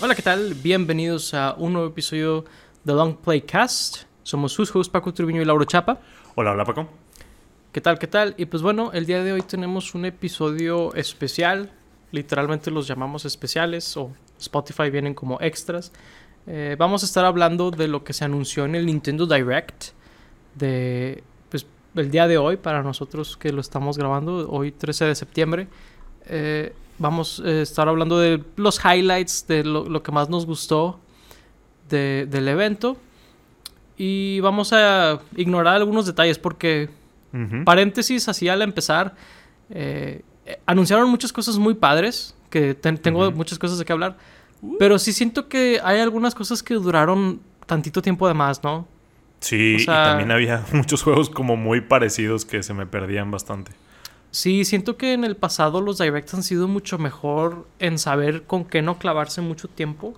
Hola, ¿qué tal? Bienvenidos a un nuevo episodio de Long Play Cast. Somos sus hosts Paco Turbiño y Lauro Chapa. Hola, hola Paco. ¿Qué tal? ¿Qué tal? Y pues bueno, el día de hoy tenemos un episodio especial. Literalmente los llamamos especiales o Spotify vienen como extras. Eh, vamos a estar hablando de lo que se anunció en el Nintendo Direct de pues el día de hoy para nosotros que lo estamos grabando hoy 13 de septiembre. Eh, vamos a estar hablando de los highlights de lo, lo que más nos gustó de- del evento. Y vamos a ignorar algunos detalles porque paréntesis así al empezar eh, eh, anunciaron muchas cosas muy padres que ten- tengo muchas cosas de qué hablar pero sí siento que hay algunas cosas que duraron tantito tiempo de más no Sí, o sea- y también había muchos juegos como muy parecidos que se me perdían bastante. Sí siento que en el pasado los directs han sido mucho mejor en saber con qué no clavarse mucho tiempo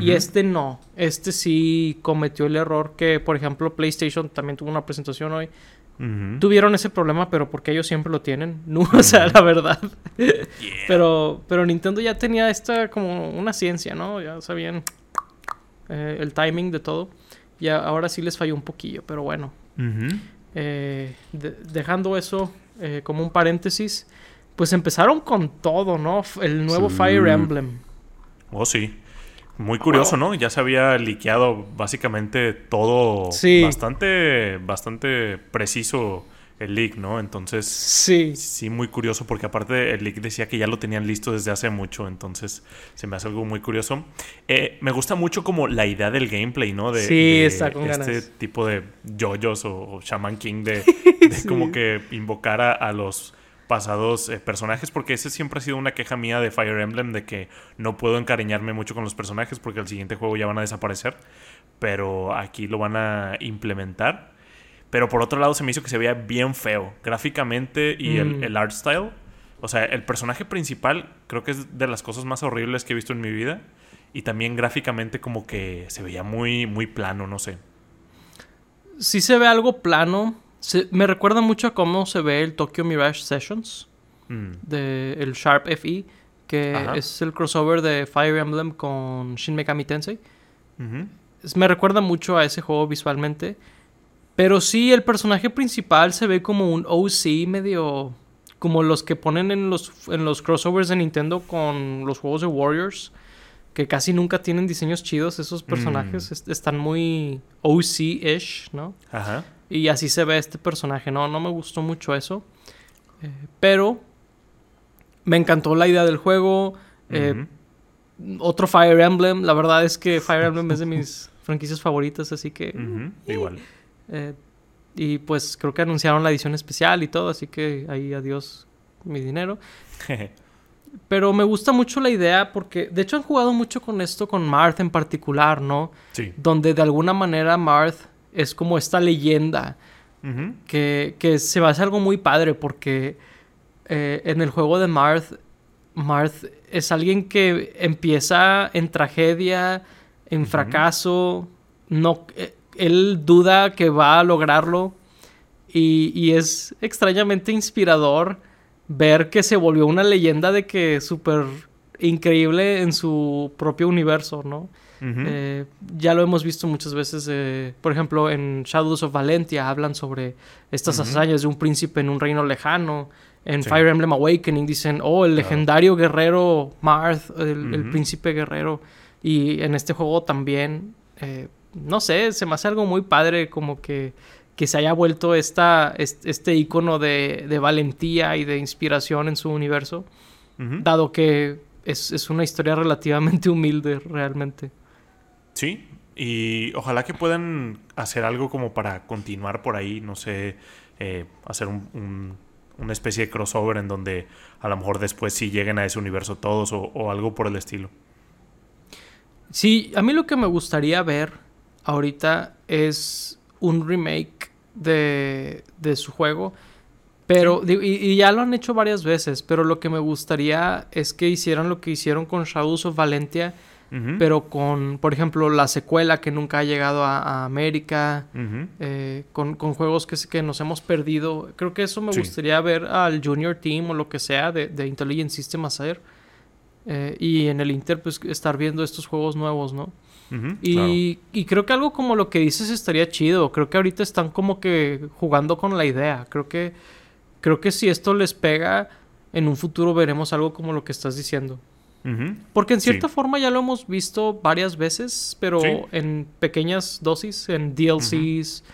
y este no este sí cometió el error que por ejemplo PlayStation también tuvo una presentación hoy tuvieron ese problema, pero porque ellos siempre lo tienen. No, o sea, la verdad. Pero, pero Nintendo ya tenía esta como una ciencia, ¿no? Ya sabían eh, el timing de todo. Y ahora sí les falló un poquillo, pero bueno. Eh, de- dejando eso eh, como un paréntesis, pues empezaron con todo, ¿no? El nuevo Sí. Fire Emblem. Oh, sí. Muy curioso, ¿no? Ya se había liqueado básicamente todo Sí. bastante, bastante preciso el leak, ¿no? Entonces, Sí. sí, muy curioso porque aparte el leak decía que ya lo tenían listo desde hace mucho, entonces se me hace algo muy curioso. Eh, me gusta mucho como la idea del gameplay, ¿no? De, Sí, de está con este ganas. tipo de yoyos o, o Shaman King de, de Sí. como que invocar a, a los pasados eh, personajes porque ese siempre ha sido una queja mía de Fire Emblem de que no puedo encariñarme mucho con los personajes porque el siguiente juego ya van a desaparecer pero aquí lo van a implementar pero por otro lado se me hizo que se veía bien feo gráficamente y Mm. el, el art style. O sea, el personaje principal creo que es de las cosas más horribles que he visto en mi vida. Y también gráficamente como que se veía muy, muy plano, no sé. Sí se ve algo plano. Se- me recuerda mucho a cómo se ve el Tokyo Mirage Sessions. Mm. de el Sharp FE, que Ajá. es el crossover de Fire Emblem con Shin Megami Tensei. Me recuerda mucho a ese juego visualmente. Pero sí, el personaje principal se ve como un OC medio... Como los que ponen en los, en los crossovers de Nintendo con los juegos de Warriors. Que casi nunca tienen diseños chidos. Esos personajes Mm. est- están muy OC-ish, ¿no? Ajá. Y así se ve este personaje. No, no me gustó mucho eso. Eh, pero me encantó la idea del juego. Eh. Otro Fire Emblem. La verdad es que Fire Emblem es de mis franquicias favoritas. Así que... Ujú. Igual. Eh, y pues creo que anunciaron la edición especial y todo. Así que ahí adiós mi dinero. Pero me gusta mucho la idea porque de hecho han jugado mucho con esto con Marth en particular, ¿no? sí. Donde de alguna manera Marth es como esta leyenda que, que se me hace algo muy padre porque eh, en el juego de Marth, Marth es alguien que empieza en tragedia, en fracaso, no, eh, él duda que va a lograrlo y, y es extrañamente inspirador ver que se volvió una leyenda de que súper increíble en su propio universo, ¿no? Eh, ya lo hemos visto muchas veces, eh, por ejemplo, en Shadows of Valentia hablan sobre estas hazañas de un príncipe en un reino lejano. En Sí. Fire Emblem Awakening dicen, oh, el Claro. legendario guerrero Marth, el, príncipe guerrero. Y en este juego también, eh, no sé, se me hace algo muy padre como que, que se haya vuelto esta, est- este icono de, de valentía y de inspiración en su universo, dado que es, es una historia relativamente humilde realmente. Sí, y ojalá que puedan hacer algo como para continuar por ahí, no sé, eh, hacer un- un- una especie de crossover en donde a lo mejor después sí lleguen a ese universo todos o, o algo por el estilo. Sí, a mí lo que me gustaría ver ahorita es un remake de, de su juego. Pero, digo, y, y ya lo han hecho varias veces, pero lo que me gustaría es que hicieran lo que hicieron con Shadows of Valentia, pero con, por ejemplo, la secuela que nunca ha llegado a, a América, eh, con, con juegos que, que nos hemos perdido. Creo que eso me Sí. gustaría ver al Junior Team o lo que sea de, de Intelligent System hacer. eh, y en el Inter pues estar viendo estos juegos nuevos, ¿no? Y, y creo que algo como lo que dices estaría chido. Creo que ahorita están como que jugando con la idea. Creo que, creo que si esto les pega, en un futuro veremos algo como lo que estás diciendo. Porque en Sí. cierta forma ya lo hemos visto varias veces, pero Sí. en pequeñas dosis, en DLCs,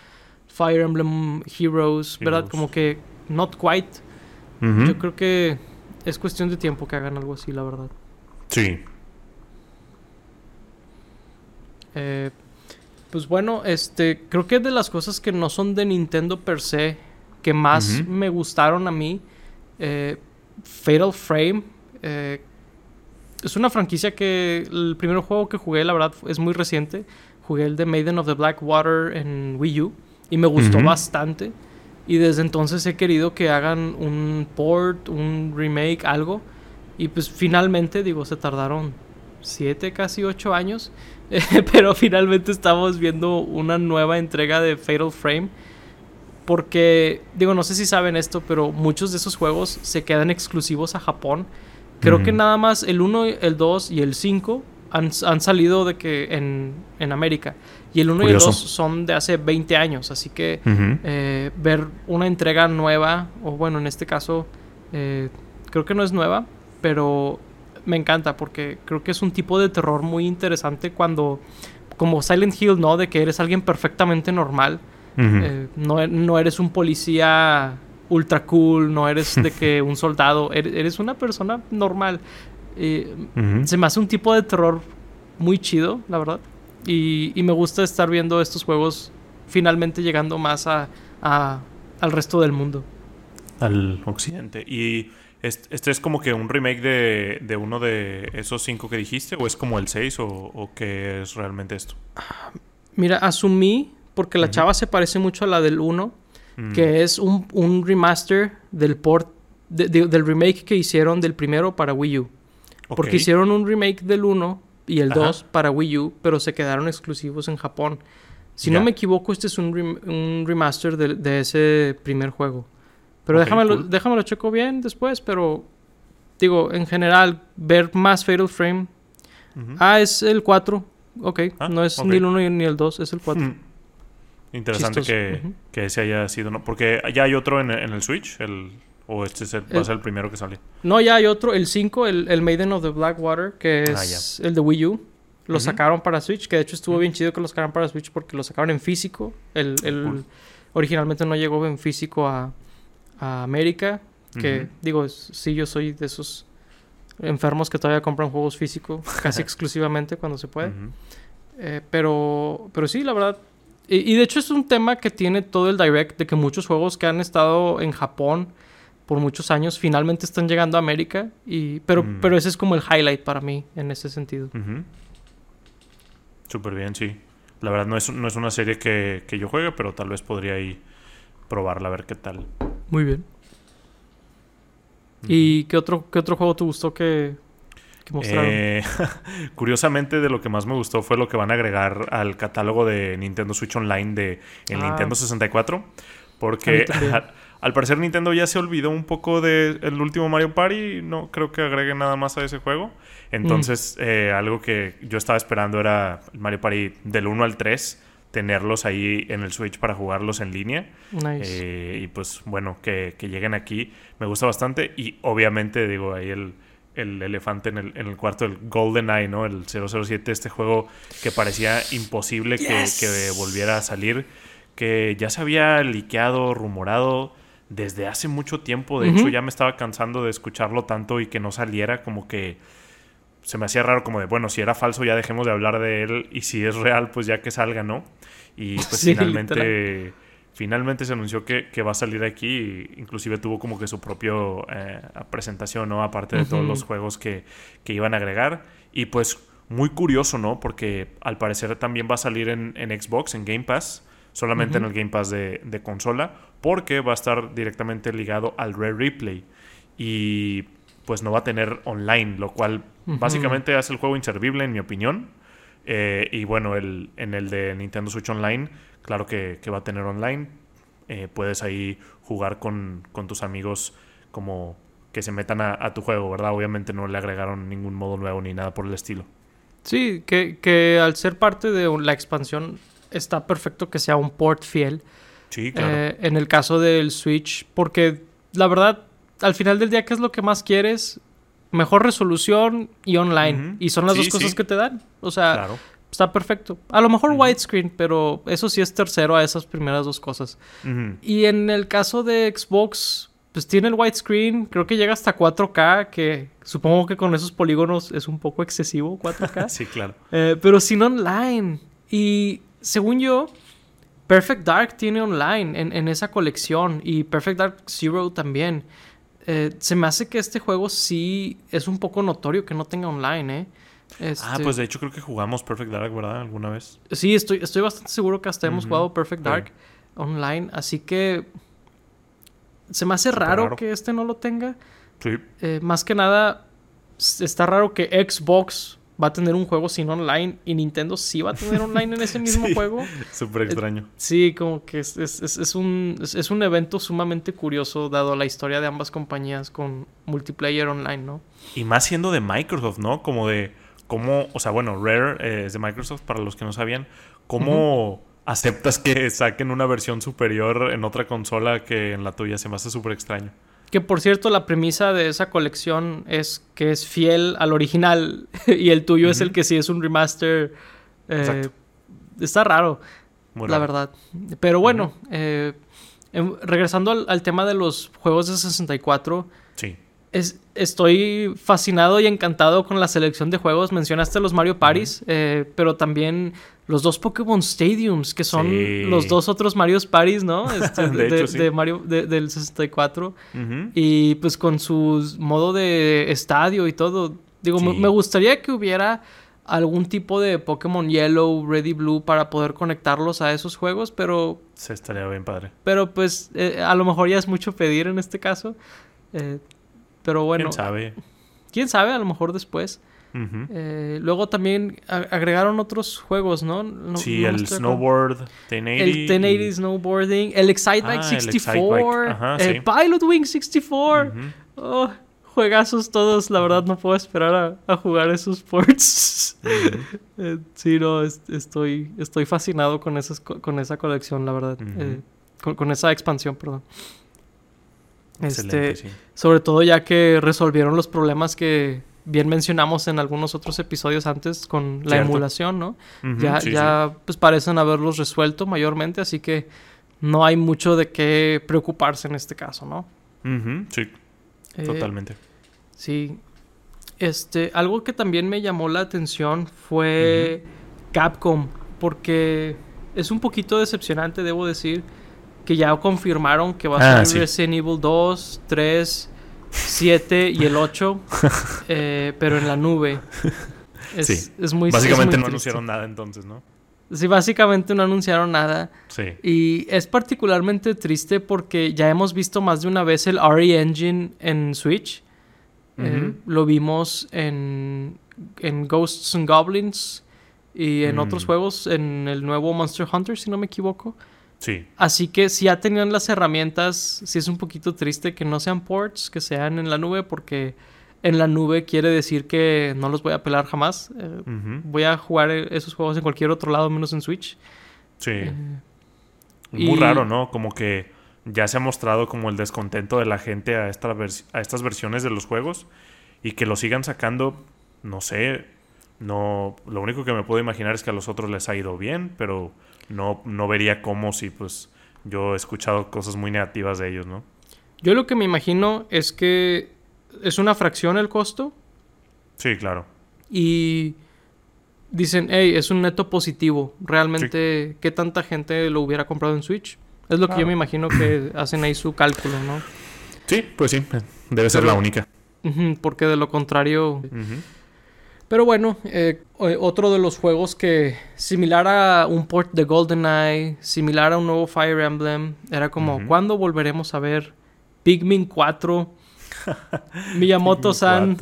Fire Emblem Heroes, ¿verdad? Heroes. Como que not quite. Yo creo que es cuestión de tiempo que hagan algo así, la verdad. Sí. Eh, pues bueno, este, creo que de las cosas que no son de Nintendo per se, que más me gustaron a mí, eh, Fatal Frame, eh, es una franquicia que el primer juego que jugué, la verdad, es muy reciente. Jugué el de Maiden of the Black Water en Wii U y me gustó bastante. Y desde entonces he querido que hagan un port, un remake, algo. Y pues finalmente, digo, se tardaron siete, casi ocho años. pero finalmente estamos viendo una nueva entrega de Fatal Frame. Porque, digo, no sé si saben esto, pero muchos de esos juegos se quedan exclusivos a Japón. Creo Ujú. que nada más el 1, el 2 y el 5 han, han salido de que en, en América. Y el 1 y el Curioso. 2 son de hace 20 años. Así que Ujú. eh, ver una entrega nueva, o bueno, en este caso, eh, creo que no es nueva, pero me encanta porque creo que es un tipo de terror muy interesante cuando, como Silent Hill, ¿no? De que eres alguien perfectamente normal. Eh, no, no eres un policía ultra cool, no eres de que un soldado, eres, eres una persona normal. Eh, se me hace un tipo de terror muy chido, la verdad. Y, y me gusta estar viendo estos juegos finalmente llegando más a, a- al resto del mundo. Al occidente. ¿Y este es como que un remake de, de uno de esos cinco que dijiste? ¿O es como el 6? ¿O, o qué es realmente esto? Mira, asumí, porque la chava se parece mucho a la del 1, Mm. que es un, un remaster del port, de- de- del remake que hicieron del primero para Wii U. Porque hicieron un remake del 1 y el Ajá. 2 para Wii U, pero se quedaron exclusivos en Japón. Si no me equivoco, este es un, rem- un remaster de, de ese primer juego. Pero Ok, déjamelo, cool. déjamelo checo bien después, pero digo, en general, ver más Fatal Frame. Ujú. Ah, es el 4. Ok, Ah, no es ni el 1 ni el 2, es el 4. Mm. Interesante que, que ese haya sido, ¿no? Porque ya hay otro en, en el Switch, el, o este es el- va a ser el primero que sale. No, ya hay otro, el 5, el, el Maiden of the Blackwater, que Ah, es el de Wii U. Lo sacaron para Switch, que de hecho estuvo bien chido que lo sacaran para Switch porque lo sacaron en físico. El. Originalmente no llegó en físico a, a América. Que digo, sí, yo soy de esos enfermos que todavía compran juegos físicos casi exclusivamente cuando se puede. Eh, pero, pero sí, la verdad. Y, y de hecho es un tema que tiene todo el direct de que muchos juegos que han estado en Japón por muchos años finalmente están llegando a América. Y, pero, pero ese es como el highlight para mí en ese sentido. Súper bien, sí. La verdad no es, no es una serie que, que yo juegue, pero tal vez podría ahí probarla a ver qué tal. Muy bien. ¿Y qué otro, qué otro juego te gustó que, que mostraron? Eh, curiosamente, de lo que más me gustó fue lo que van a agregar al catálogo de Nintendo Switch Online de el Ah. Nintendo 64. A mí Porque al, al parecer Nintendo ya se olvidó un poco del último Mario Party. No creo que agregue nada más a ese juego. Entonces, eh, algo que yo estaba esperando era Mario Party del 1 al 3. Tenerlos ahí en el Switch para jugarlos en línea. nice. Eh, y pues bueno, que, que lleguen aquí me gusta bastante. Y obviamente, digo, ahí el, el elefante en el, en el cuarto, el Golden Eye, ¿no? El 007, este juego que parecía imposible que, que volviera a salir, que ya se había liqueado, rumorado desde hace mucho tiempo. De hecho, ya me estaba cansando de escucharlo tanto y que no saliera, como que se me hacía raro como de, bueno, si era falso ya dejemos de hablar de él y si es real, pues ya que salga, ¿no? Y pues Sí, finalmente, finalmente se anunció que, que va a salir aquí, inclusive tuvo como que su propio eh, presentación, ¿no? Aparte de todos los juegos que, que iban a agregar. Y pues muy curioso, ¿no? Porque al parecer también va a salir en, en Xbox, en Game Pass, solamente en el Game Pass de, de consola, porque va a estar directamente ligado al Rare Replay. Y pues no va a tener online, lo cual Básicamente hace el juego inservible, en mi opinión. Eh, y bueno, el, en el de Nintendo Switch Online, claro que, que va a tener online. Eh, puedes ahí jugar con, con tus amigos como que se metan a, a tu juego, ¿verdad? Obviamente no le agregaron ningún modo nuevo ni nada por el estilo. Sí, que, que al ser parte de la expansión está perfecto que sea un port fiel. Sí, claro. Eh, en el caso del Switch, porque la verdad, al final del día, ¿qué es lo que más quieres? Mejor resolución y online. Y son las Sí, dos cosas sí. que te dan. O sea, claro. está perfecto. A lo mejor widescreen, pero eso sí es tercero a esas primeras dos cosas. Y en el caso de Xbox, pues tiene el widescreen, creo que llega hasta 4K, que supongo que con esos polígonos es un poco excesivo 4K. Sí, claro. Eh, pero sin online. Y según yo, Perfect Dark tiene online en, en esa colección y Perfect Dark Zero también. Eh, se me hace que este juego sí es un poco notorio que no tenga online, ¿eh? Ah, Este, pues de hecho creo que jugamos Perfect Dark, ¿verdad? Alguna vez. Sí, estoy, estoy bastante seguro que hasta hemos jugado Perfect sí. Dark online, así que se me hace raro, raro. que este no lo tenga. Sí. Eh, más que nada, está raro que Xbox va a tener un juego sin online y Nintendo sí va a tener online en ese mismo Sí. juego. Súper extraño. Sí, como que es, es- es- es un, es, es un evento sumamente curioso dado la historia de ambas compañías con multiplayer online, ¿no? Y más siendo de Microsoft, ¿no? Como de cómo, o sea, bueno, Rare eh, es de Microsoft, para los que no sabían, ¿cómo aceptas que saquen una versión superior en otra consola que en la tuya? Se me hace súper extraño. Que por cierto, la premisa de esa colección es que es fiel al original y el tuyo es el que sí es un remaster. eh, Exacto. está raro, Muy la raro. verdad. Pero bueno, eh, em, regresando al, al tema de los juegos de 64, Sí. Es- estoy fascinado y encantado con la selección de juegos. Mencionaste los Mario Parties, eh, pero también los dos Pokémon Stadiums, que son Sí. los dos otros Mario Parties, ¿no? Este, De de, hecho, sí. de Mario de- del 64. Ujú. Y pues con su modo de estadio y todo. Digo, me gustaría que hubiera algún tipo de Pokémon Yellow, Red y Blue para poder conectarlos a esos juegos, pero, Se estaría bien padre. pero pues eh, a lo mejor ya es mucho pedir en este caso. Eh, pero bueno, ¿Quién sabe? quién sabe, a lo mejor después. Ujú. Eh, luego también agregaron otros juegos, ¿no? No- sí, no el. Snowboard, 1080. El 1080 y- Snowboarding, el Excite Bike Ah, el 64, Excitebike, ajá, el sí. Pilot Wing 64. Ujú. Oh, juegazos todos, la verdad no puedo esperar a, a jugar esos ports. Ujú. Eh, sí, no, es- estoy, estoy fascinado con, esas, co- con esa colección, la verdad. Eh, con, con esa expansión, perdón. Excelente, Este, sí. sobre todo ya que resolvieron los problemas que bien mencionamos en algunos otros episodios antes con la Cierto. emulación, ¿no? Ya sí, ya pues parecen haberlos resuelto mayormente, así que no hay mucho de qué preocuparse en este caso, ¿no? sí, Eh, totalmente. Sí. Este, algo que también me llamó la atención fue Capcom, porque es un poquito decepcionante, debo decir, que ya confirmaron que va a Ah, ser sí. Resident Evil 2, 3, 7 y el 8, eh, pero en la nube. Es, Sí. es muy es Básicamente muy no triste. anunciaron nada entonces, ¿no? Sí, básicamente no anunciaron nada. Sí. Y es particularmente triste porque ya hemos visto más de una vez el RE Engine en Switch. Eh, lo vimos en, en Ghosts and Goblins y en Mm. otros juegos, en el nuevo Monster Hunter, si no me equivoco. Sí. Así que si ya tenían las herramientas, sí es un poquito triste que no sean ports, que sean en la nube, porque en la nube quiere decir que no los voy a pelar jamás. Eh, voy a jugar esos juegos en cualquier otro lado menos en Switch. Sí. Eh, Muy y- raro, ¿no? Como que ya se ha mostrado como el descontento de la gente a, esta a estas versiones de los juegos y que lo sigan sacando, no sé, no, lo único que me puedo imaginar es que a los otros les ha ido bien, pero no, no vería cómo si pues yo he escuchado cosas muy negativas de ellos, ¿no? Yo lo que me imagino es que es una fracción el costo Sí, claro. y dicen, hey, es un neto positivo. Realmente, ¿qué tanta gente lo hubiera comprado en Switch? Es lo que yo me imagino que hacen ahí su cálculo, ¿no? Sí, pues sí, debe ser Pero- la única. Porque de lo contrario... Pero bueno, eh, o- otro de los juegos que, similar a un port de GoldenEye, similar a un nuevo Fire Emblem, era como. ¿cuándo volveremos a ver Pikmin 4? Miyamoto-san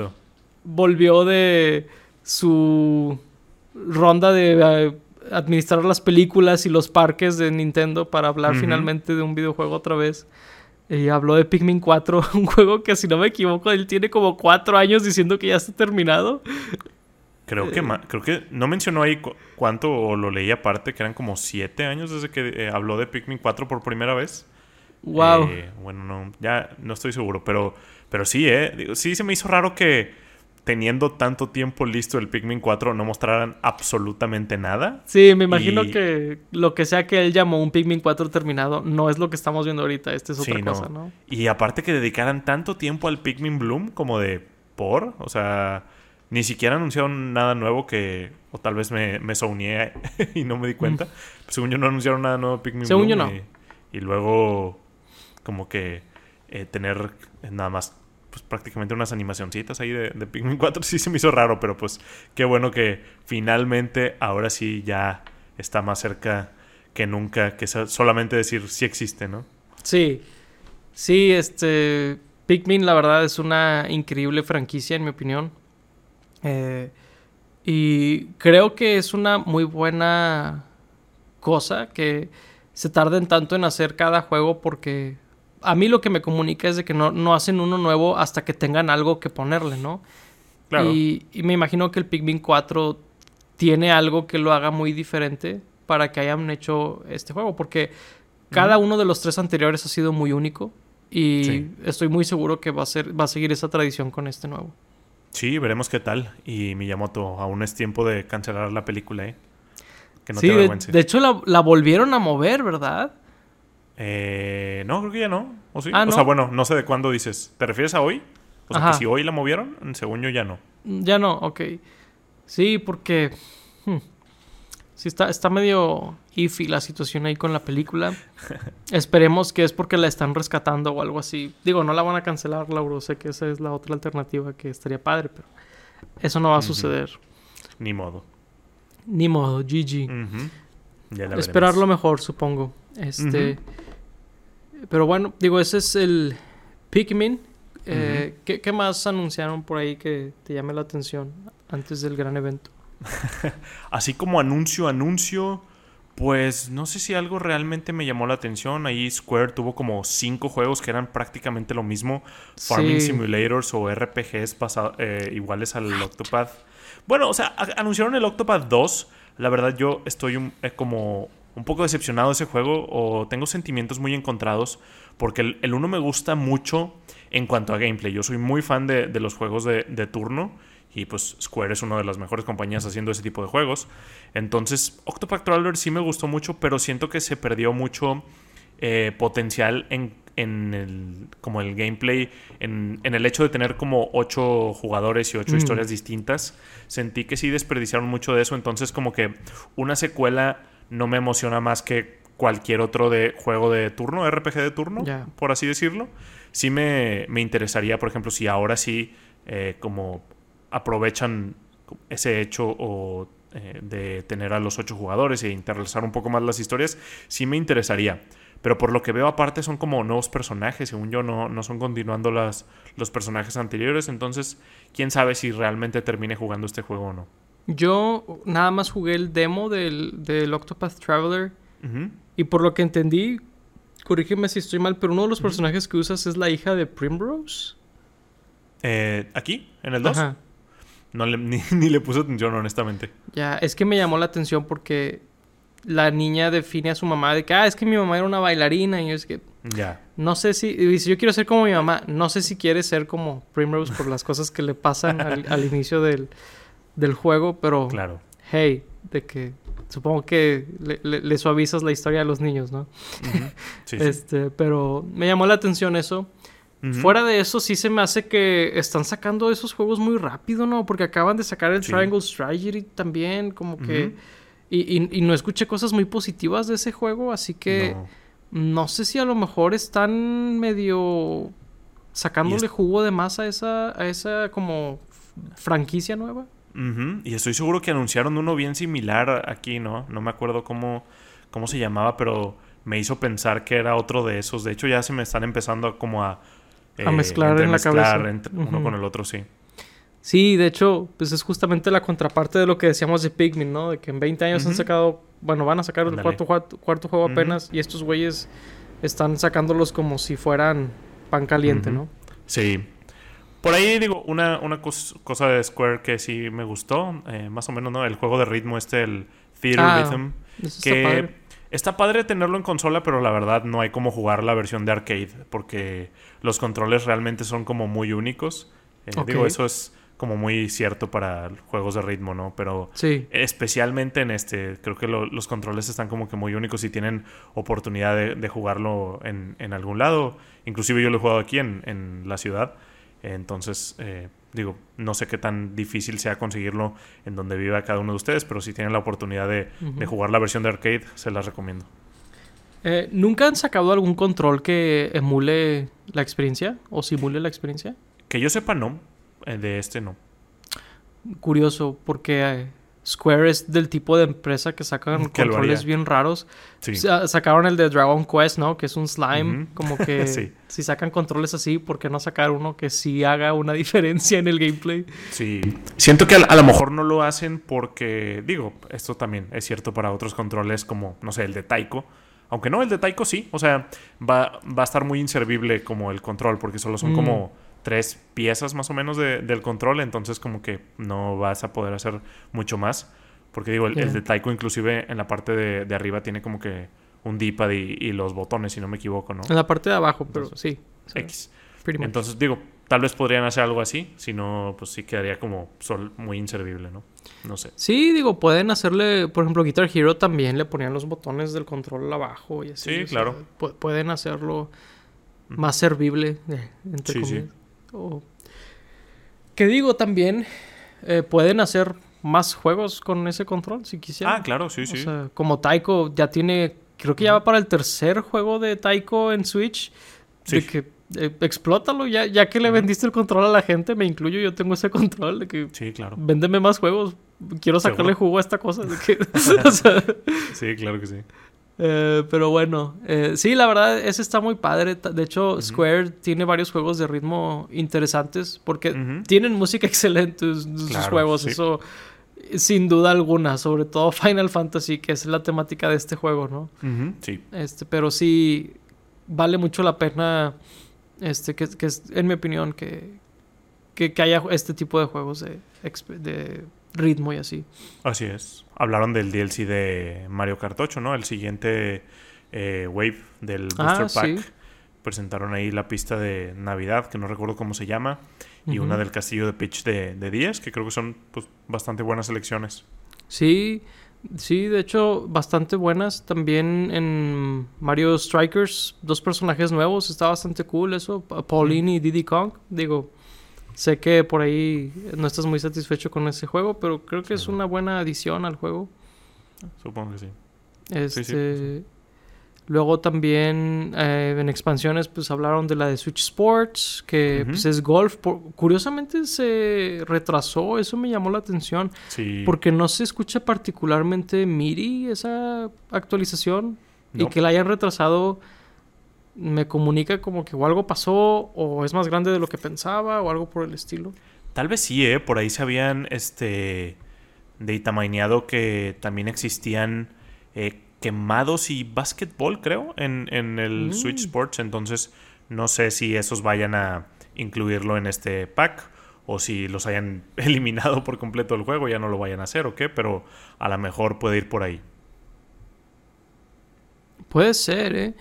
volvió de su ronda de eh, administrar las películas y los parques de Nintendo para hablar finalmente de un videojuego otra vez. Y habló de Pikmin 4, un juego que si no me equivoco, él tiene como cuatro años diciendo que ya está terminado. Creo que, creo que no mencionó ahí cuánto, o lo leí aparte, que eran como siete años desde que eh, habló de Pikmin 4 por primera vez. Wow. Eh, bueno, no, ya no estoy seguro, pero, pero sí, ¿eh? sí se me hizo raro que teniendo tanto tiempo listo el Pikmin 4 no mostraran absolutamente nada. Sí, me imagino que lo que sea que él llamó un Pikmin 4 terminado no es lo que estamos viendo ahorita, este es otra cosa, ¿no? Y aparte que dedicaran tanto tiempo al Pikmin Bloom como de por, o sea, ni siquiera anunciaron nada nuevo que o tal vez me, me y no me di cuenta. Mm. Según yo no anunciaron nada nuevo Pikmin Según yo no. Y, luego como que eh, tener nada más pues, prácticamente unas animacioncitas ahí de, de, Pikmin 4 sí se me hizo raro, pero pues qué bueno que finalmente ahora sí ya está más cerca que nunca, que solamente decir sí existe, ¿no? Sí, sí, este Pikmin la verdad es una increíble franquicia en mi opinión. Eh, y creo que es una muy buena cosa que se tarden tanto en hacer cada juego porque a mí lo que me comunica es de que no, hacen uno nuevo hasta que tengan algo que ponerle, ¿no? Claro. Y, me imagino que el Pikmin 4 tiene algo que lo haga muy diferente para que hayan hecho este juego, porque cada uno de los tres anteriores ha sido muy único y estoy muy seguro que va a, ser, va a seguir esa tradición con este nuevo. Sí, veremos qué tal. Y Miyamoto, aún es tiempo de cancelar la película, ¿eh? Que no sí, te de, hecho la, la volvieron a mover, ¿verdad? Eh, no, creo que ya no. ¿O sí? Ah, o sea, bueno, no sé de cuándo dices. ¿Te refieres a hoy? O sea, que si hoy la movieron, según yo ya no. Ya no, ok. Sí, porque. Hmm, sí, está, está medio iffy la situación ahí con la película. Esperemos que es porque la están rescatando o algo así. Digo, no la van a cancelar, Lauro. Sé que esa es la otra alternativa que estaría padre, pero eso no va a suceder. Ni modo. Ni modo, GG. Esperar lo mejor, supongo. Este. Pero bueno, digo, ese es el Pikmin. Eh, ¿qué, más anunciaron por ahí que te llame la atención antes del gran evento? Así como anuncio, anuncio, pues no sé si algo realmente me llamó la atención. Ahí Square tuvo como cinco juegos que eran prácticamente lo mismo. Farming Simulators o RPGs eh, iguales al Octopath. Bueno, o sea, anunciaron el Octopath 2. La verdad yo estoy eh, como un poco decepcionado de ese juego o tengo sentimientos muy encontrados porque el, uno me gusta mucho en cuanto a gameplay. Yo soy muy fan de, los juegos de, turno y pues Square es una de las mejores compañías haciendo ese tipo de juegos. Entonces Octopath Traveler sí me gustó mucho, pero siento que se perdió mucho eh, potencial en, el, como el gameplay, en, el hecho de tener como ocho jugadores y ocho mm. historias distintas. Sentí que sí desperdiciaron mucho de eso, entonces como que una secuela no me emociona más que cualquier otro de juego de turno, RPG de turno, por así decirlo. Sí me, interesaría, por ejemplo, si ahora sí eh, como aprovechan ese hecho o eh, de tener a los ocho jugadores e interrelacionar un poco más las historias, sí me interesaría. Pero por lo que veo aparte son como nuevos personajes, según yo no, no son continuando las, los personajes anteriores, entonces quién sabe si realmente termine jugando este juego o no. Yo nada más jugué el demo del, del Octopath Traveler. Y por lo que entendí, corrígeme si estoy mal, pero uno de los personajes que usas es la hija de Primrose. Eh, ¿Aquí? ¿En el 2? No ni, le puse atención, honestamente. Ya, es que me llamó la atención porque la niña define a su mamá de que, ah, es que mi mamá era una bailarina. Y yo es que. Ya. No sé si. Dice, yo quiero ser como mi mamá. No sé si quiere ser como Primrose por las cosas que le pasan al inicio del del juego, pero claro. hey, de que supongo que le, suavizas la historia a los niños, ¿no? este, pero me llamó la atención eso. Fuera de eso, sí se me hace que están sacando esos juegos muy rápido, ¿no? Porque acaban de sacar el Triangle Strategy también, como que... Y, no escuché cosas muy positivas de ese juego, así que no, sé si a lo mejor están medio sacándole jugo de más a esa, a esa como franquicia nueva. Y estoy seguro que anunciaron uno bien similar aquí, ¿no? No me acuerdo cómo, cómo se llamaba, pero me hizo pensar que era otro de esos. De hecho, ya se me están empezando como a... a mezclar en la cabeza. uno con el otro, sí. Sí, de hecho, pues es justamente la contraparte de lo que decíamos de Pikmin, ¿no? De que en 20 años han sacado... Bueno, van a sacar el cuarto, cuarto, juego apenas y estos güeyes están sacándolos como si fueran pan caliente. ¿no? Sí. Por ahí digo, una, una cos- cosa de Square que sí me gustó, eh, más o menos, ¿no? El juego de ritmo este, el Theater Ah, Rhythm. Que está padre. tenerlo en consola, pero la verdad no hay como jugar la versión de arcade, porque los controles realmente son como muy únicos. Eh. Digo, eso es como muy cierto para juegos de ritmo, ¿no? Pero Sí. especialmente en este, creo que lo- los controles están como que muy únicos y tienen oportunidad de, de jugarlo en, en algún lado. Inclusive yo lo he jugado aquí en, en la ciudad. Entonces, eh, digo, no sé qué tan difícil sea conseguirlo en donde viva cada uno de ustedes, pero si tienen la oportunidad de, jugar la versión de arcade, se las recomiendo. Eh, ¿Nunca han sacado algún control que emule la experiencia o simule la experiencia? Que yo sepa, no. Eh, de este no. Curioso, porque eh, Square es del tipo de empresa que sacan Que controles bien raros. Sí. Sa- sacaron el de Dragon Quest, ¿no? Que es un slime. Como que Sí. si sacan controles así, ¿por qué no sacar uno que sí haga una diferencia en el gameplay? Sí. Siento que a, a lo mejor no lo hacen porque, digo, esto también es cierto para otros controles como, no sé, el de Taiko. Aunque no, el de Taiko sí. O sea, va, va a estar muy inservible como el control porque solo son Mm. como tres piezas más o menos de- del control. Entonces como que no vas a poder hacer mucho más. Porque digo, el, de Taiko inclusive en la parte de, de arriba tiene como que un D-pad y, y los botones, si no me equivoco, ¿no? En la parte de abajo, pero sí. X. Entonces, digo, tal vez podrían hacer algo así, si no, pues sí quedaría como sol muy inservible, ¿no? No sé. Sí, digo, pueden hacerle, por ejemplo, Guitar Hero también le ponían los botones del control abajo y así. Sí, sea, claro. pu- pueden hacerlo más servible, eh, entre Sí, sí. Que digo, también eh, pueden hacer más juegos con ese control si quisieran. Ah, claro, sí, O sí. sea, como Taiko ya tiene, creo que ya va para el tercer juego de Taiko en Switch. De Sí. que eh, explótalo, ya, ya que le vendiste el control a la gente, me incluyo, yo tengo ese control de que Sí, claro. véndeme más juegos. Quiero sacarle Seguro. jugo a esta cosa. de que- o sea, Sí, claro que sí. Eh, pero bueno, eh, sí, la verdad, ese está muy padre. De hecho, Square tiene varios juegos de ritmo interesantes porque tienen música excelente en sus Claro, juegos. sí. Eso, eh, sin duda alguna, sobre todo Final Fantasy, que es la temática de este juego, ¿no? Sí. Este, pero sí vale mucho la pena, este, que, que es, en mi opinión, que, que, que haya este tipo de juegos de ritmo y así. Así es. Hablaron del DLC de Mario Kart 8, ¿no? El siguiente eh, wave del Booster Ah, Pack. sí. Presentaron ahí la pista de Navidad, que no recuerdo cómo se llama, y una del castillo de Peach de, de 10, que creo que son pues, bastante buenas elecciones. Sí, sí, de hecho, bastante buenas. También en Mario Strikers, dos personajes nuevos, está bastante cool eso. Pa- Pauline y Diddy Kong. Digo, sé que por ahí no estás muy satisfecho con ese juego, pero creo que es una buena adición al juego. Supongo que sí. Este, sí. Luego también eh, en expansiones pues hablaron de la de Switch Sports, que pues es golf. Por- curiosamente se retrasó, eso me llamó la atención. Sí. Porque no se escucha particularmente MIDI esa actualización. Y que la hayan retrasado me comunica como que o algo pasó o es más grande de lo que pensaba o algo por el estilo. Tal vez sí, ¿eh? Por ahí se habían este, datamineado que también existían eh, quemados y básquetbol, creo, en, en el Mm. Switch Sports. Entonces, no sé si esos vayan a incluirlo en este pack o si los hayan eliminado por completo del juego, ya no lo vayan a hacer o qué, pero a lo mejor puede ir por ahí. Puede ser, ¿eh?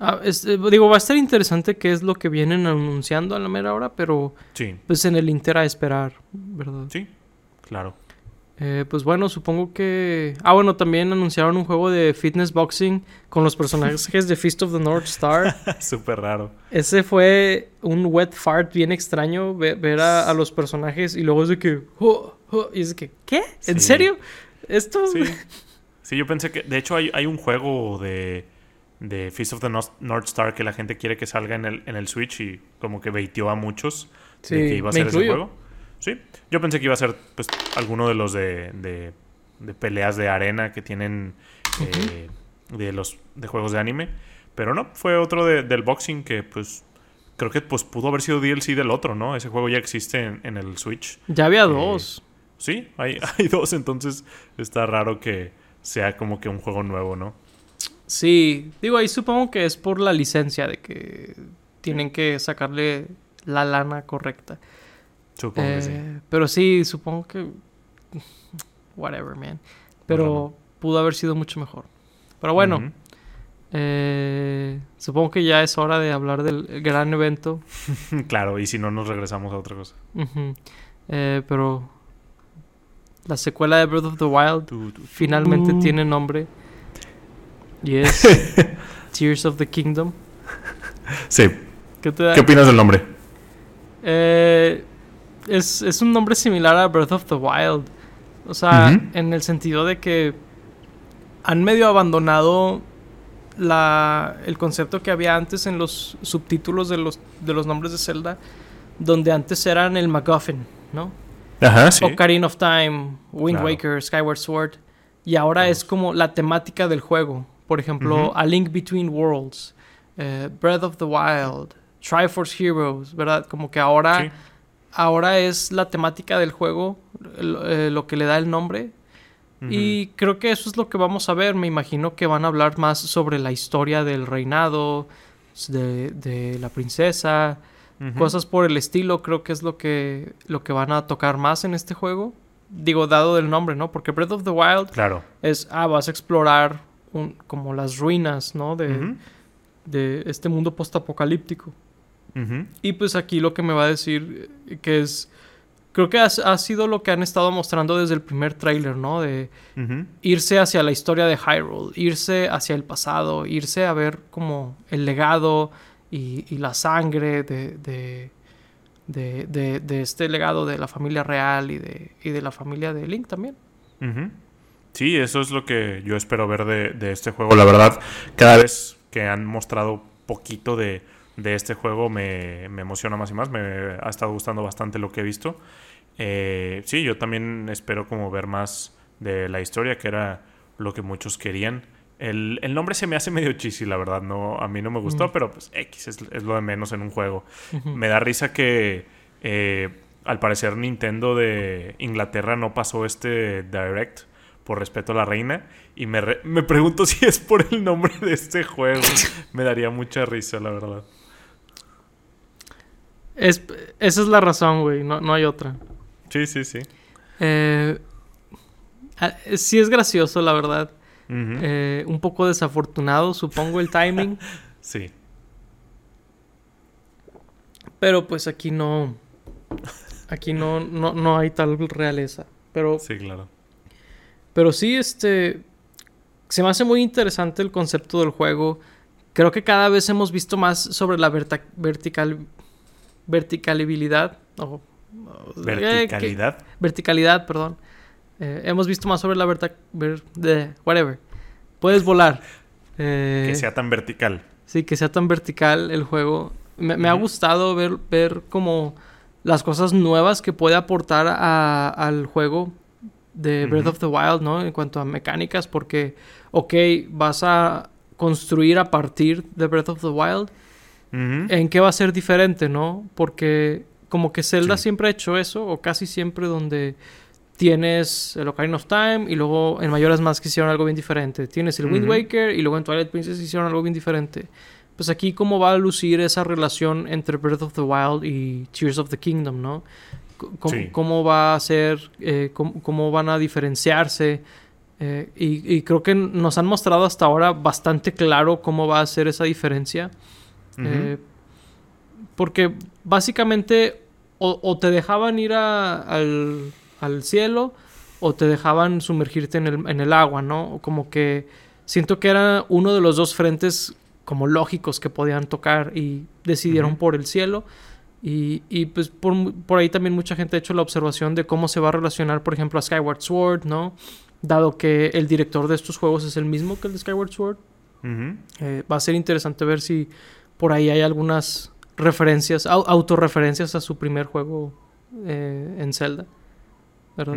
Ah, este, digo, va a estar interesante qué es lo que vienen anunciando a la mera hora, pero Sí, pues en el Inter a esperar, ¿verdad? sí, claro. Eh, pues bueno, supongo que... Ah, bueno, también anunciaron un juego de fitness boxing con los personajes de Fist of the North Star. Súper raro. Ese fue un wet fart bien extraño, ve- ver, a, a los personajes y luego es de que... "Oh, oh", y es de que, ¿qué? ¿En Sí. serio? Esto... Sí. Sí, yo pensé que. De hecho, hay, hay un juego de, de Fist of the North, Star que la gente quiere que salga en el, en el Switch y como que baitió a muchos Sí, de que iba a ser ese juego. Sí, yo pensé que iba a ser pues alguno de los de, de, de peleas de arena que tienen eh, de los de juegos de anime. Pero no, fue otro de- del boxing que pues creo que pues pudo haber sido DLC del otro, ¿no? Ese juego ya existe en, en el Switch. Ya había dos. Sí, hay, hay dos, entonces está raro que sea como que un juego nuevo, ¿no? Sí, digo, ahí supongo que es por la licencia de que tienen que sacarle la lana correcta. Supongo que sí. Eh, Pero sí, supongo que. Whatever, man. Pero pudo haber sido mucho mejor. Pero bueno, eh, supongo que ya es hora de hablar del gran evento. Claro, y si no, nos regresamos a otra cosa. Eh, pero la secuela de Breath of the Wild finalmente Uh. tiene nombre. Y es Tears of the Kingdom. Sí. ¿Qué te da? ¿Qué opinas del nombre? Eh, es, es un nombre similar a Breath of the Wild. O sea, en el sentido de que han medio abandonado la, el concepto que había antes en los subtítulos de los, de los nombres de Zelda, donde antes eran el MacGuffin, ¿no? Ajá, sí. Ocarina of Time, Wind Claro. Waker, Skyward Sword. Y ahora es como la temática del juego. Por ejemplo. A Link Between Worlds, eh, Breath of the Wild, Triforce Heroes, ¿verdad? Como que ahora, Sí. ahora es la temática del juego lo, eh, lo que le da el nombre. Y creo que eso es lo que vamos a ver. Me imagino que van a hablar más sobre la historia del reinado, de, de la princesa, cosas por el estilo. Creo que es lo que, lo que van a tocar más en este juego. Digo, dado del nombre, ¿no? Porque Breath of the Wild Claro. es, ah, vas a explorar un- como las ruinas, ¿no? De, de este mundo postapocalíptico. Ujú. Y pues aquí lo que me va a decir eh, que es... Creo que ha, sido lo que han estado mostrando desde el primer tráiler, ¿no? De irse hacia la historia de Hyrule, irse hacia el pasado, irse a ver como el legado y, y la sangre de, de, de, de- de este legado de la familia real y de, y de la familia de Link también. Ujú. Sí, eso es lo que yo espero ver de, de este juego. La verdad, cada vez que han mostrado poquito de, de este juego me, me emociona más y más. Me ha estado gustando bastante lo que he visto. Eh, sí, yo también espero como ver más de la historia, que era lo que muchos querían. El, el nombre se me hace medio cheesy, la verdad. No, a mí no me gustó, Mm. pero pues X es, es lo de menos en un juego. Me da risa que eh, al parecer Nintendo de Inglaterra no pasó este Direct por respeto a la reina. Y me, re- me pregunto si es por el nombre de este juego. me daría mucha risa, la verdad. Es, esa es la razón, güey, no, no hay otra. Sí, sí, sí. Eh, ah, sí es gracioso, la verdad. Eh, un poco desafortunado, supongo, el timing. Sí. pero pues aquí no... Aquí no, no, no hay tal realeza. Pero Sí, claro. Pero sí, este. Se me hace muy interesante el concepto del juego. Creo que cada vez hemos visto más sobre la verta- vertical. Verticalidad. o- o- eh, que- Verticalidad. verticalidad, perdón. Eh, hemos visto más sobre la verta. ver- de- whatever. Puedes volar. Eh, Que sea tan vertical. Sí, que sea tan vertical el juego. Me, me ha gustado ver, ver como las cosas nuevas que puede aportar a- al juego de Breath of the Wild, ¿no? En cuanto a mecánicas, porque, ok, vas a construir a partir de Breath of the Wild. Ujú. ¿En qué va a ser diferente, no? Porque como que Zelda Sí. siempre ha hecho eso, o casi siempre donde tienes el Ocarina of Time y luego en Mayoras Más que hicieron algo bien diferente. Tienes el Wind. Waker y luego en Twilight Princess hicieron algo bien diferente. Pues aquí cómo va a lucir esa relación entre Breath of the Wild y Tears of the Kingdom, ¿no? ¿Cómo, Sí. cómo va a ser, eh, cómo, cómo van a diferenciarse? Eh, y, y creo que nos han mostrado hasta ahora bastante claro cómo va a ser esa diferencia. Eh, porque básicamente o, o te dejaban ir a- al, al cielo o te dejaban sumergirte en el, en el agua, ¿no? Como que siento que era uno de los dos frentes como lógicos que podían tocar y decidieron por el cielo. Y, y, pues por, por ahí también mucha gente ha hecho la observación de cómo se va a relacionar, por ejemplo, a Skyward Sword, ¿no? Dado que el director de estos juegos es el mismo que el de Skyward Sword. Eh, va a ser interesante ver si por ahí hay algunas referencias, au- autorreferencias a su primer juego eh, en Zelda. ¿Verdad?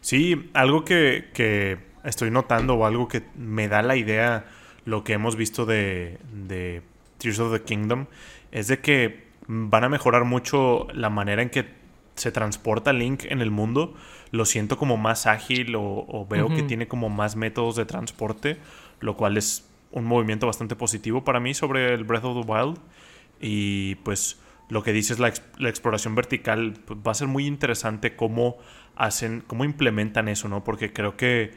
Sí, algo que, que estoy notando o algo que me da la idea, lo que hemos visto de, de Tears of the Kingdom, es de que van a mejorar mucho la manera en que se transporta Link en el mundo. Lo siento como más ágil o, o veo que tiene como más métodos de transporte, lo cual es un movimiento bastante positivo para mí sobre el Breath of the Wild. Y pues lo que dices, la, la exploración vertical, pues, va a ser muy interesante cómo hacen, cómo implementan eso, ¿no? Porque creo que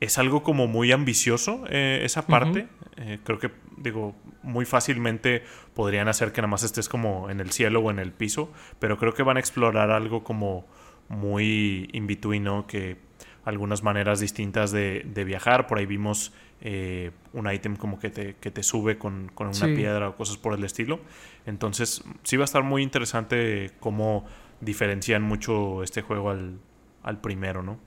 es algo como muy ambicioso eh, esa parte. Eh, creo que, digo, muy fácilmente podrían hacer que nada más estés como en el cielo o en el piso, pero creo que van a explorar algo como muy in between, ¿no? Que algunas maneras distintas de, de viajar. Por ahí vimos eh, un ítem como que te, que te sube con, con una piedra o cosas por el estilo. Entonces, sí va a estar muy interesante cómo diferencian mucho este juego al, al primero, ¿no?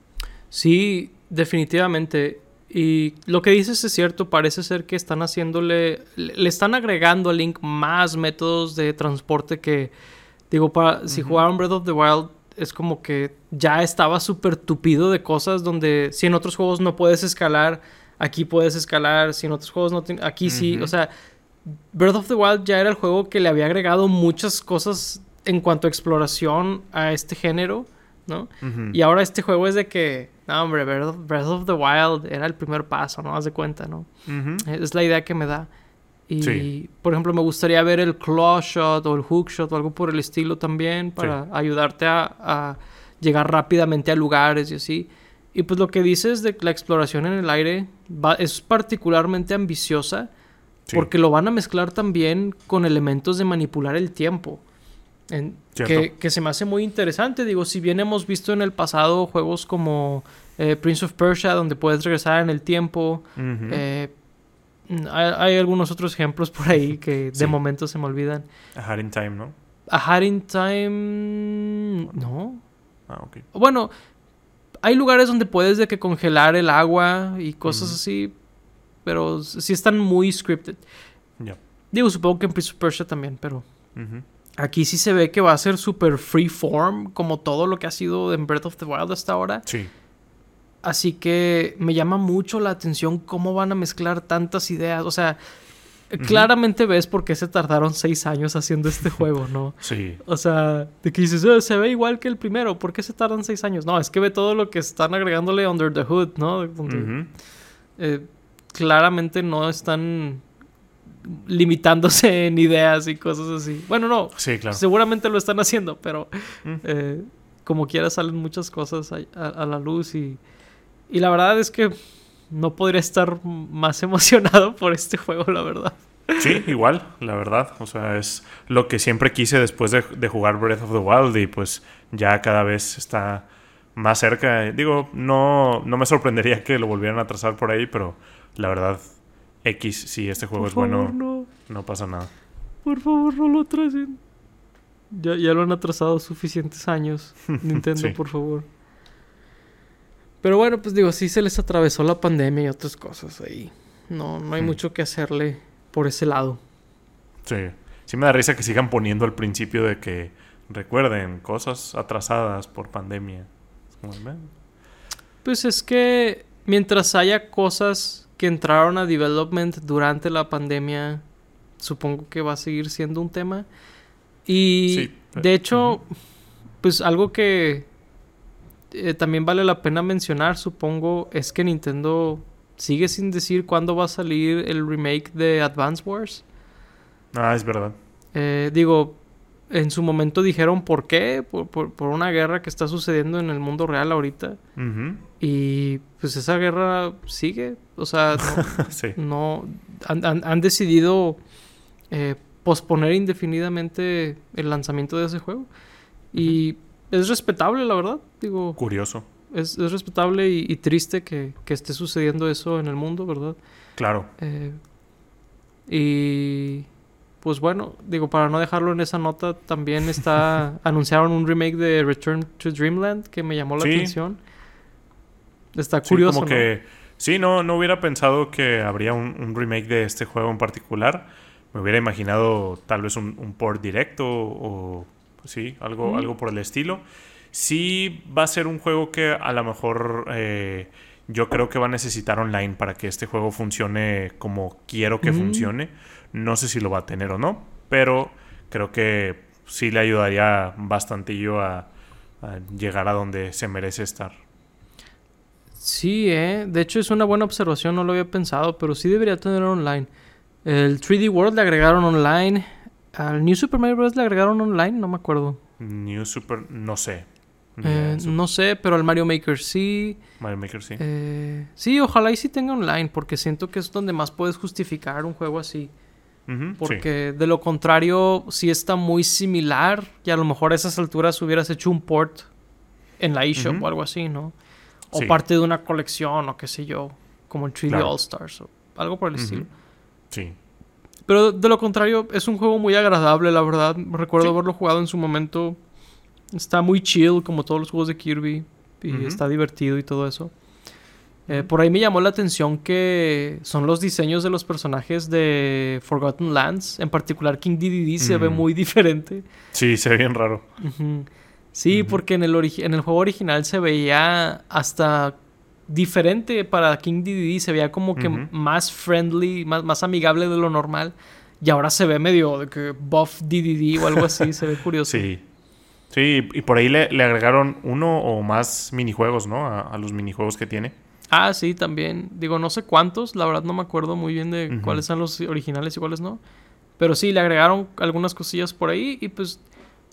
Sí, definitivamente. Y lo que dices es cierto, parece ser que están haciéndole, le están agregando a Link más métodos de transporte que, digo, para, si jugaron Breath of the Wild, es como que ya estaba súper tupido de cosas donde si en otros juegos no puedes escalar, aquí puedes escalar, si en otros juegos no, aquí sí, o sea, Breath of the Wild ya era el juego que le había agregado muchas cosas en cuanto a exploración a este género, ¿no? Y ahora este juego es de que, no, hombre, Breath of the Wild era el primer paso, ¿no? Haz de cuenta, ¿no? Es la idea que me da. Y, por ejemplo, me gustaría ver el claw shot o el hook shot o algo por el estilo también para ayudarte a, llegar rápidamente a lugares y así. Y pues lo que dices de la exploración en el aire es particularmente ambiciosa porque lo van a mezclar también con elementos de manipular el tiempo. Que, que, se me hace muy interesante. Digo, si bien hemos visto en el pasado juegos como eh, Prince of Persia, donde puedes regresar en el tiempo, hay, algunos otros ejemplos por ahí que de momento se me olvidan. A Hat in Time, ¿no? A Hat in Time. No. Ah, ok. Bueno, hay lugares donde puedes de que congelar el agua y cosas así, pero sí están muy scripted. Digo, supongo que en Prince of Persia también, pero. Aquí sí se ve que va a ser súper freeform, como todo lo que ha sido en Breath of the Wild hasta ahora. Sí. Así que me llama mucho la atención cómo van a mezclar tantas ideas. O sea, claramente ves por qué se tardaron seis años haciendo este juego, ¿no? Sí. O sea, de que dices, eh, se ve igual que el primero, ¿por qué se tardan seis años? No, es que ve todo lo que están agregándole under the hood, ¿no? Eh, claramente no están limitándose en ideas y cosas así. Bueno, no. Sí, claro. Seguramente lo están haciendo, pero eh, como quiera salen muchas cosas a la luz y y la verdad es que no podría estar más emocionado por este juego, la verdad. Sí, igual, la verdad. O sea, es lo que siempre quise después de, jugar Breath of the Wild y pues ya cada vez está más cerca. Digo, no, no me sorprendería que lo volvieran a trazar por ahí, pero la verdad, X, si este juego es bueno, no. pasa nada. Por favor, no lo tracen. Ya, ya lo han atrasado suficientes años. Nintendo, por favor. Pero bueno, pues digo, sí se les atravesó la pandemia y otras cosas ahí. No, no hay mucho que hacerle por ese lado. Sí. Sí me da risa que sigan poniendo al principio de que recuerden cosas atrasadas por pandemia. Pues es que mientras haya cosas que entraron a development durante la pandemia, supongo que va a seguir siendo un tema. Y de hecho, pues algo que eh, también vale la pena mencionar, supongo, es que Nintendo sigue sin decir cuándo va a salir el remake de Advance Wars. Ah, es verdad. Eh, digo, en su momento dijeron por qué, por, una guerra que está sucediendo en el mundo real ahorita. Y pues esa guerra sigue. O sea, no, han, decidido eh, posponer indefinidamente el lanzamiento de ese juego. Y es respetable, la verdad. Digo. Curioso. Es, respetable y, triste que, esté sucediendo eso en el mundo, ¿verdad? Claro. Eh, y pues bueno, digo, para no dejarlo en esa nota, también está. anunciaron un remake de Return to Dreamland que me llamó la atención. Está curioso. Sí, como que. Sí, no, no hubiera pensado que habría un, remake de este juego en particular. Me hubiera imaginado tal vez un, un port directo o sí, algo, algo por el estilo. Sí va a ser un juego que a lo mejor eh, yo creo que va a necesitar online para que este juego funcione como quiero que funcione. No sé si lo va a tener o no, pero creo que sí le ayudaría bastante a, a llegar a donde se merece estar. Sí, eh. De hecho, es una buena observación, no lo había pensado, pero sí debería tener online. El 3D World le agregaron online. Al New Super Mario Bros. le agregaron online, no me acuerdo. New Super, no sé. Eh, no sé, pero al Mario Maker sí. Mario Maker sí. Eh, sí, ojalá y sí tenga online, porque siento que es donde más puedes justificar un juego así. Porque de lo contrario, sí está muy similar y a lo mejor a esas alturas hubieras hecho un port en la eShop o algo así, ¿no? O Sí. parte de una colección o qué sé yo, como el 3D Claro. All Stars o algo por el estilo. Sí. Pero de lo contrario, es un juego muy agradable, la verdad. Recuerdo Sí. haberlo jugado en su momento. Está muy chill, como todos los juegos de Kirby. Y está divertido y todo eso. Eh, por ahí me llamó la atención que son los diseños de los personajes de Forgotten Lands. En particular, King Dedede se ve Mm. muy diferente. Sí, se ve bien raro. Sí, porque en el, en el juego original se veía hasta diferente para King Dedede. Se veía como que más friendly, más, más amigable de lo normal. Y ahora se ve medio de que buff DDD o algo así. se ve curioso. Sí. Sí, y por ahí le, le agregaron uno o más minijuegos, ¿no? A, a los minijuegos que tiene. Ah, sí, también. Digo, no sé cuántos. La verdad no me acuerdo muy bien de cuáles son los originales y cuáles no. Pero sí, le agregaron algunas cosillas por ahí. Y pues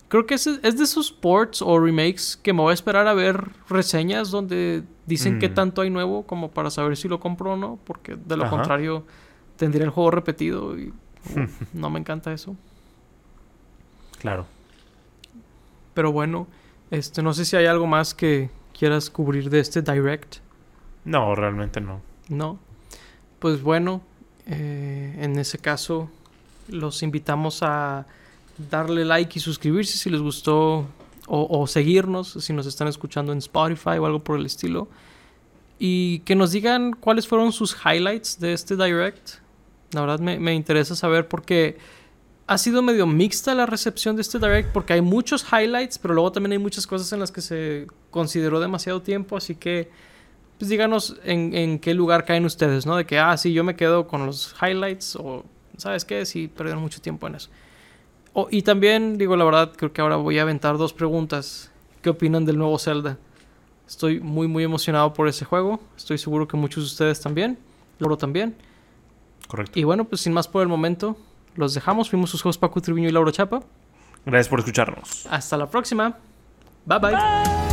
creo que es, es de esos ports o remakes que me voy a esperar a ver reseñas donde dicen qué Mm. tanto hay nuevo como para saber si lo compro o no. Porque de lo Ajá. contrario tendría el juego repetido y uf, no me encanta eso. Claro. Pero bueno, este, no sé si hay algo más que quieras cubrir de este direct. No, realmente no. No. Pues bueno, eh, en ese caso los invitamos a darle like y suscribirse si les gustó o, o seguirnos si nos están escuchando en Spotify o algo por el estilo. Y que nos digan cuáles fueron sus highlights de este direct. La verdad me, me interesa saber porque ha sido medio mixta la recepción de este direct porque hay muchos highlights, pero luego también hay muchas cosas en las que se consideró demasiado tiempo, así que pues díganos en, en qué lugar caen ustedes, ¿no? De que, ah, sí, yo me quedo con los highlights o, ¿sabes qué? Sí, perdieron mucho tiempo en eso. Y también, digo, la verdad, creo que ahora voy a aventar dos preguntas. ¿Qué opinan del nuevo Zelda? Estoy muy, muy emocionado por ese juego. Estoy seguro que muchos de ustedes también. Loro también. Correcto. Y bueno, pues sin más por el momento, los dejamos. Fuimos sus juegos Paco Triviño y Lauro Chapa. Gracias por escucharnos. Hasta la próxima. Bye bye.